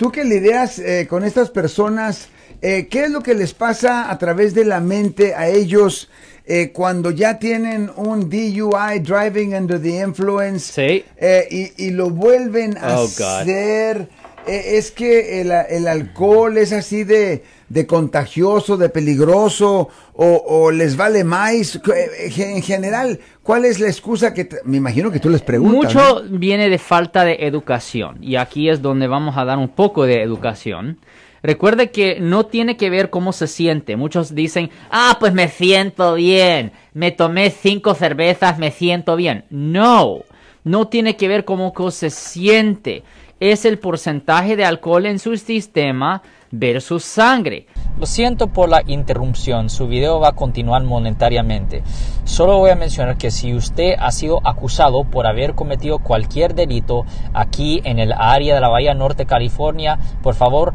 tú que lidias eh, con estas personas, eh, ¿qué es lo que les pasa a través de la mente a ellos eh, cuando ya tienen un DUI, Driving Under the Influence, Sí. eh, y, y lo vuelven a Oh, hacer? Es que el, el alcohol es así de, de contagioso, de peligroso, o, o les vale más. Eh, En general, ¿cuál es la excusa que te- me imagino que tú les preguntas? ¿no? Mucho viene de falta de educación y aquí es donde vamos a dar un poco de educación. Recuerde que no tiene que ver cómo se siente. Muchos dicen, ah, pues me siento bien, me tomé cinco cervezas, me siento bien. No, no tiene que ver cómo se siente. Es el porcentaje de alcohol en su sistema versus sangre. Lo siento por la interrupción, su video va a continuar monetariamente. Solo voy a mencionar que si usted ha sido acusado por haber cometido cualquier delito aquí en el área de la Bahía Norte, California, por favor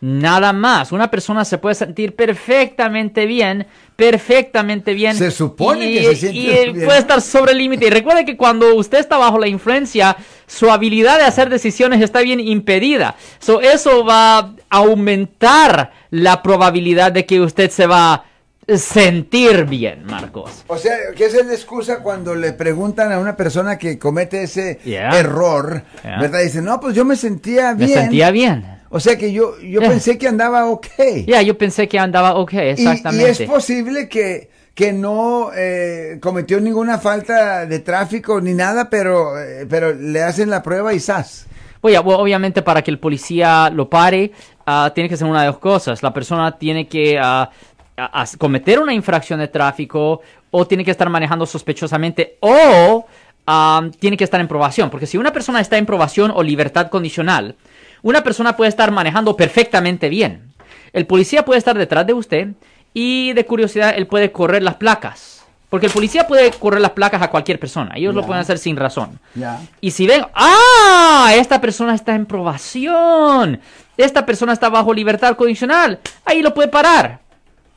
Nada más. Una persona se puede sentir perfectamente bien, perfectamente bien. Se supone y, que se siente y, bien. puede estar sobre el límite. Y recuerde que cuando usted está bajo la influencia, su habilidad de hacer decisiones está bien impedida. So, eso va a aumentar la probabilidad de que usted se va a sentir bien, Marcos. O sea, que esa es la excusa cuando le preguntan a una persona que comete ese Yeah. error, Yeah. ¿verdad? Dice, no, pues yo me sentía Me bien. sentía bien. O sea que yo, yo Yeah. pensé que andaba ok. Ya, yo pensé que andaba ok, Y- exactamente. Y, es posible que, que no eh, cometió ninguna falta de tráfico ni nada, pero, eh, pero le hacen la prueba y ¡zas! Oye, bueno, obviamente para que el policía lo pare, ah, tiene que ser una de dos cosas. La persona tiene que ah, a- a- cometer una infracción de tráfico o tiene que estar manejando sospechosamente o ah, tiene que estar en probación. Porque si una persona está en probación o libertad condicional, una persona puede estar manejando perfectamente bien. El policía puede estar detrás de usted y de curiosidad él puede correr las placas. Porque el policía puede correr las placas a cualquier persona. Ellos lo pueden hacer sin razón. Y si ven, ¡ah! Esta persona está en probación. Esta persona está bajo libertad condicional. Ahí lo puede parar.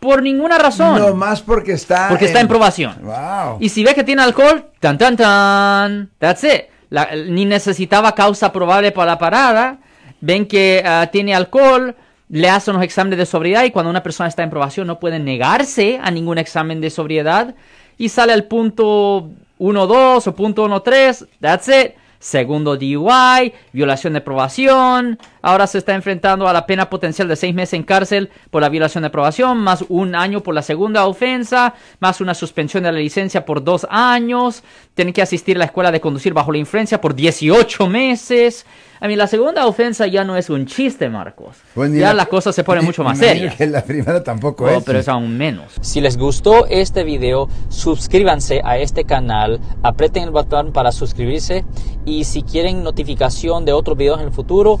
Por ninguna razón. No más porque está. porque está en probación. Wow. Y si ve que tiene alcohol, tan tan tan. That's it. La- ni necesitaba causa probable para la parada. Ven que ah, tiene alcohol, le hacen los exámenes de sobriedad y cuando una persona está en probación no puede negarse a ningún examen de sobriedad y sale al punto 1.2 o punto 1.3. That's it. Segundo DUI, violación de probación. Ahora se está enfrentando a la pena potencial de seis meses en cárcel por la violación de probación, más un año por la segunda ofensa, más una suspensión de la licencia por dos años. Tiene que asistir a la escuela de conducir bajo la influencia por 18 meses. A mí, la segunda ofensa ya no es un chiste, Marcos. Pues ya la- las cosas se ponen mucho más serias. que la primera tampoco Oh, es. pero es aún menos. Si les gustó este video, suscríbanse a este canal, aprieten el botón para suscribirse y si quieren notificación de otros videos en el futuro,